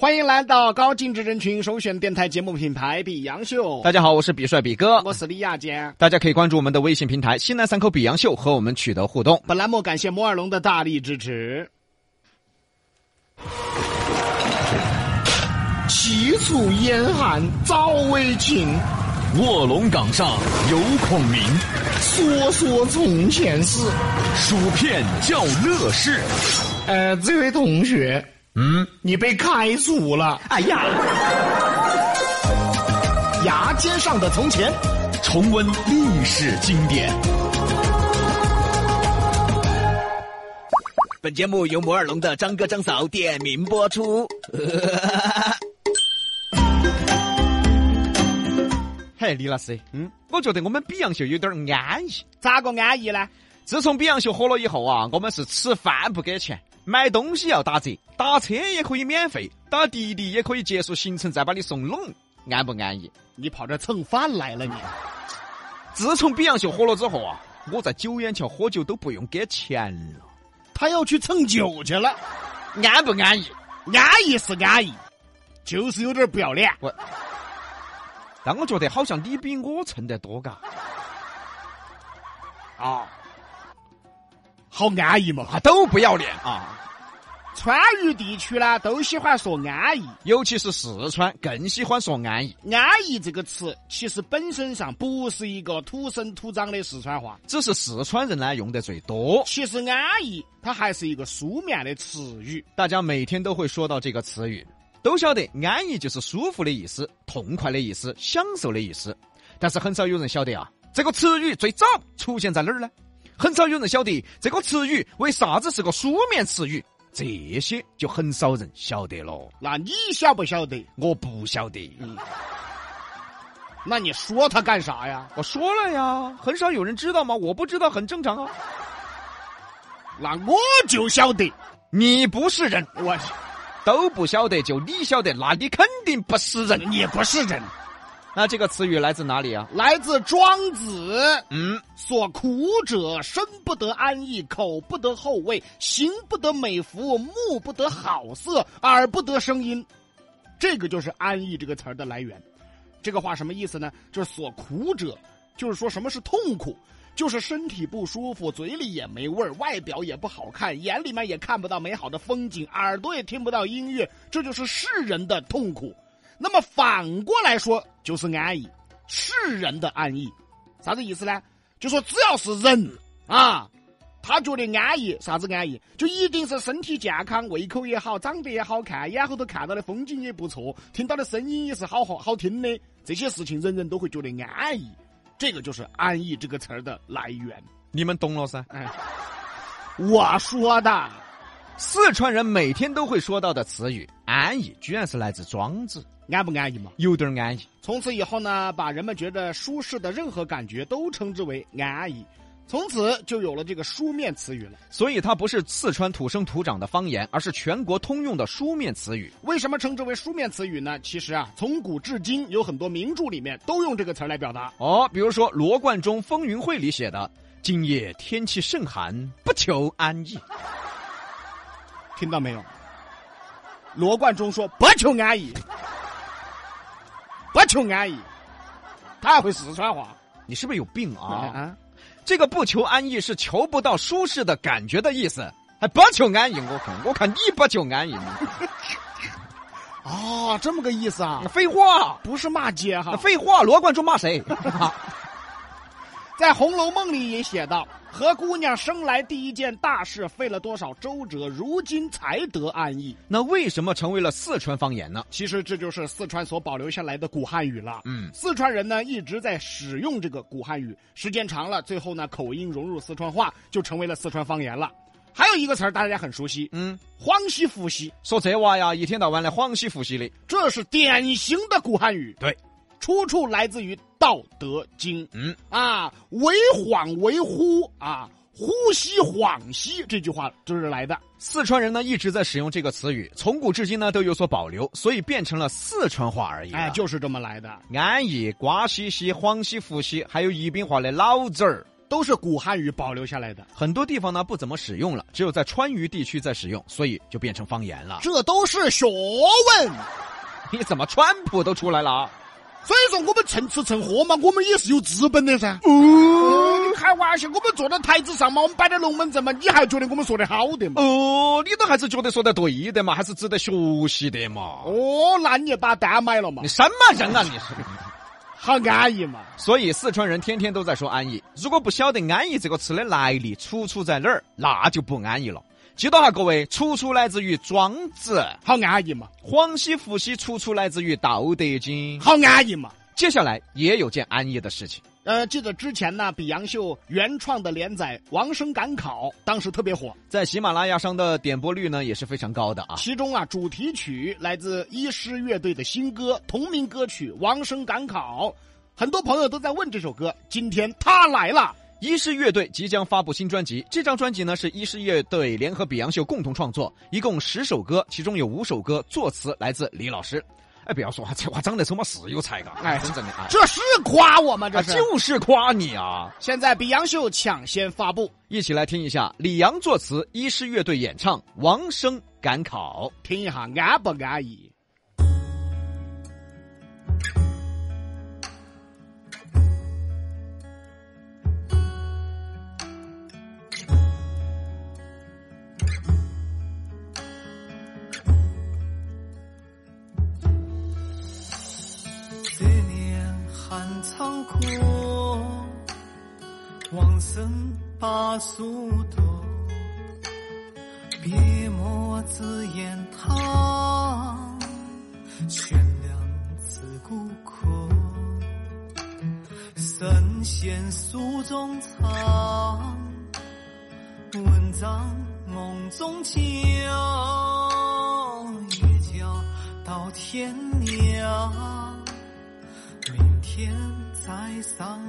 欢迎来到高净值人群首选电台节目品牌比洋秀，大家好，我是比帅比哥，我是李亚坚。大家可以关注我们的微信平台“西南三口比洋秀”和我们取得互动。本栏目感谢摩尔龙的大力支持。齐楚燕汉早为秦，卧龙岗上有孔明，说说从前事。薯片叫乐事。呃，这位同学，嗯，你被开除了。哎呀，牙尖上的从前，重温历史经典。本节目由摩尔龙的张哥张嫂点名播出。嘿，李老师，嗯，我觉得我们比洋秀有点安逸。咋个安逸呢？自从比洋秀火了以后啊，我们是吃饭不给钱，买东西要打折，打车也可以免费，打滴滴也可以结束行程再把你送拢，安不安逸？你跑这蹭饭来了你？自从比洋秀火了之后啊，我在九眼桥喝酒都不用给钱了。他要去蹭酒去了，安不安逸？安逸是安逸，就是有点不要脸。我，但我觉得好像你比我蹭得多嘎。啊，好安逸嘛！啊，都不要脸啊！川渝地区呢，都喜欢说安逸，尤其是四川更喜欢说安逸。安逸这个词，其实本身上不是一个土生土长的四川话，只是四川人呢用的最多。其实安逸它还是一个书面的词语，大家每天都会说到这个词语，都晓得安逸就是舒服的意思、痛快的意思、享受的意思。但是很少有人晓得啊，这个词语最早出现在哪儿呢？很少有人晓得这个词语为啥子是个书面词语。这些就很少人晓得了。那你晓不晓得？我不晓得。嗯，那你说他干啥呀？我说了呀，很少有人知道吗？我不知道很正常啊。那我就晓得，你不是人，我都不晓得，就你晓得，那你肯定不是人，你不是人。那这个词语来自哪里啊？来自《庄子》。嗯，所苦者，身不得安逸，口不得后味，行不得美服，目不得好色，耳不得声音。这个就是“安逸”这个词儿的来源。这个话什么意思呢？就是所苦者，就是说什么是痛苦，就是身体不舒服，嘴里也没味儿，外表也不好看，眼里面也看不到美好的风景，耳朵也听不到音乐，这就是世人的痛苦。那么反过来说，就是安逸，世人的安逸，啥子意思呢？就说只要是人啊，他觉得安逸，啥子安逸？就一定是身体健康，胃口也好，长得也好看，眼后头看到的风景也不错，听到的声音也是好好好听的，这些事情人人都会觉得安逸。这个就是“安逸”这个词儿的来源。你们懂了噻？哎，我说的，四川人每天都会说到的词语“安逸”，居然是来自庄子。安不安逸嘛？有点安逸。从此以后呢，把人们觉得舒适的任何感觉都称之为安逸，从此就有了这个书面词语了。所以它不是四川土生土长的方言，而是全国通用的书面词语。为什么称之为书面词语呢？其实啊，从古至今有很多名著里面都用这个词来表达。哦，比如说罗贯中《风云会》里写的“今夜天气甚寒，不求安逸”，听到没有？罗贯中说不求安逸。不求安逸，他还会四川话，你是不是有病啊？啊，这个不求安逸是求不到舒适的感觉的意思，还不求安逸。我看，我看你不求安逸。啊，这么个意思啊？废话，不是骂街哈。废话，罗贯中骂谁？在《红楼梦》里也写道：“何姑娘生来第一件大事，费了多少周折，如今才得安逸。”那为什么成为了四川方言呢？其实这就是四川所保留下来的古汉语了。嗯，四川人呢一直在使用这个古汉语，时间长了，最后呢口音融入四川话，就成为了四川方言了。还有一个词儿大家很熟悉，嗯，恍兮惚兮。说这娃呀，一天到晚的恍兮惚兮的，这是典型的古汉语。对。出处来自于《道德经》，嗯啊，为恍为惚啊，呼吸恍兮这句话就是来的。四川人呢一直在使用这个词语，从古至今呢都有所保留，所以变成了四川话而已。哎，就是这么来的。安逸、瓜兮兮、恍兮惚兮，还有宜宾话的老子儿都是古汉语保留下来的，很多地方呢不怎么使用了，只有在川渝地区在使用，所以就变成方言了。这都是学问。你怎么川普都出来了啊？所以说我们蹭吃蹭喝嘛，我们也是有资本的噻。哦，你开玩笑，我们坐在台子上嘛，我们摆点龙门阵嘛，你还觉得我们说的好的嘛？哦，你都还是觉得说的对的嘛，还是值得学习的嘛？哦，那你也把单买了嘛你？什么人啊你是？好安逸嘛？所以四川人天天都在说安逸，如果不晓得安逸这个词的来历，出处在哪儿，那就不安逸了。记到哈，各位，出处来自于庄子，好安逸嘛？黄西、伏羲出处来自于道德经。好安逸嘛？接下来也有件安逸的事情，呃，记得之前呢，比杨秀原创的连载《王生赶考》当时特别火，在喜马拉雅上的点播率呢也是非常高的啊。其中啊，主题曲来自医师乐队的新歌同名歌曲《王生赶考》，很多朋友都在问这首歌，今天他来了。医师乐队即将发布新专辑，这张专辑呢是医师乐队联合比洋秀共同创作，一共十首歌，其中有五首歌作词来自李老师。哎，不要说话，这话长得丑嘛是有才噶，哎真正的哎，这是夸我吗？这啊是。就是夸你啊！现在比洋秀抢先发布，一起来听一下李阳作词，医师乐队演唱《王声赶考》。听一下安不安逸？年寒仓阔，往生把树多。别莫自言堂，悬梁自古客。圣贤书中藏，文章梦中讲，一觉到天亮。天才桑。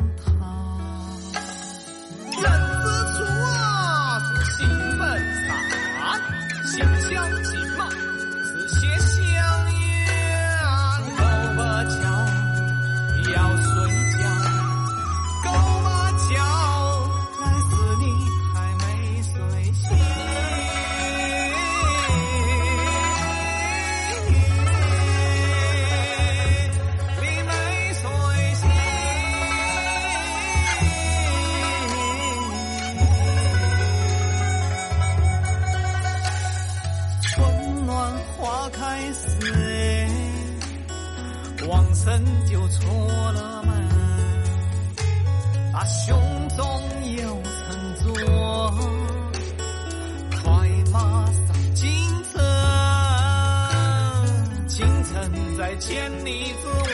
胸中有乘坐，快马上京城，京城在千里之外，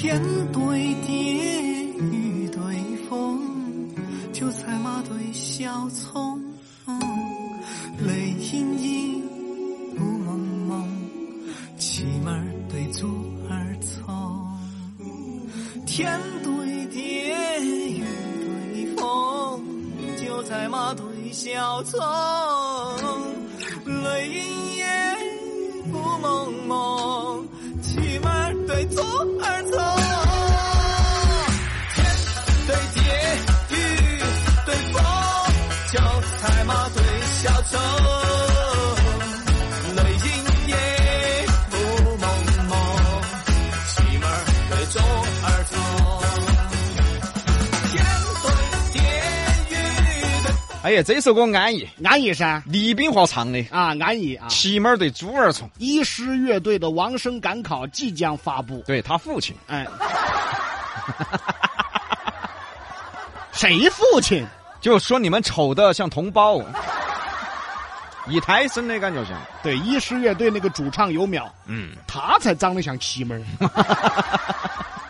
天对地，雨对风，韭菜马对小葱，泪盈盈，雾蒙蒙，气门儿对竹儿葱。天对地，雨对风，韭菜马对小葱，泪盈盈，雾蒙蒙，哎呀，这首歌安逸，安逸噻。李冰华唱的，啊，安逸啊！骑马儿对猪儿虫，医师乐队的《王声赶考》即将发布，对他父亲，哎，谁父亲？就说你们丑的像同胞，一胎生的感觉像，对，医师乐队那个主唱尤淼，嗯，他才长得像齐门儿。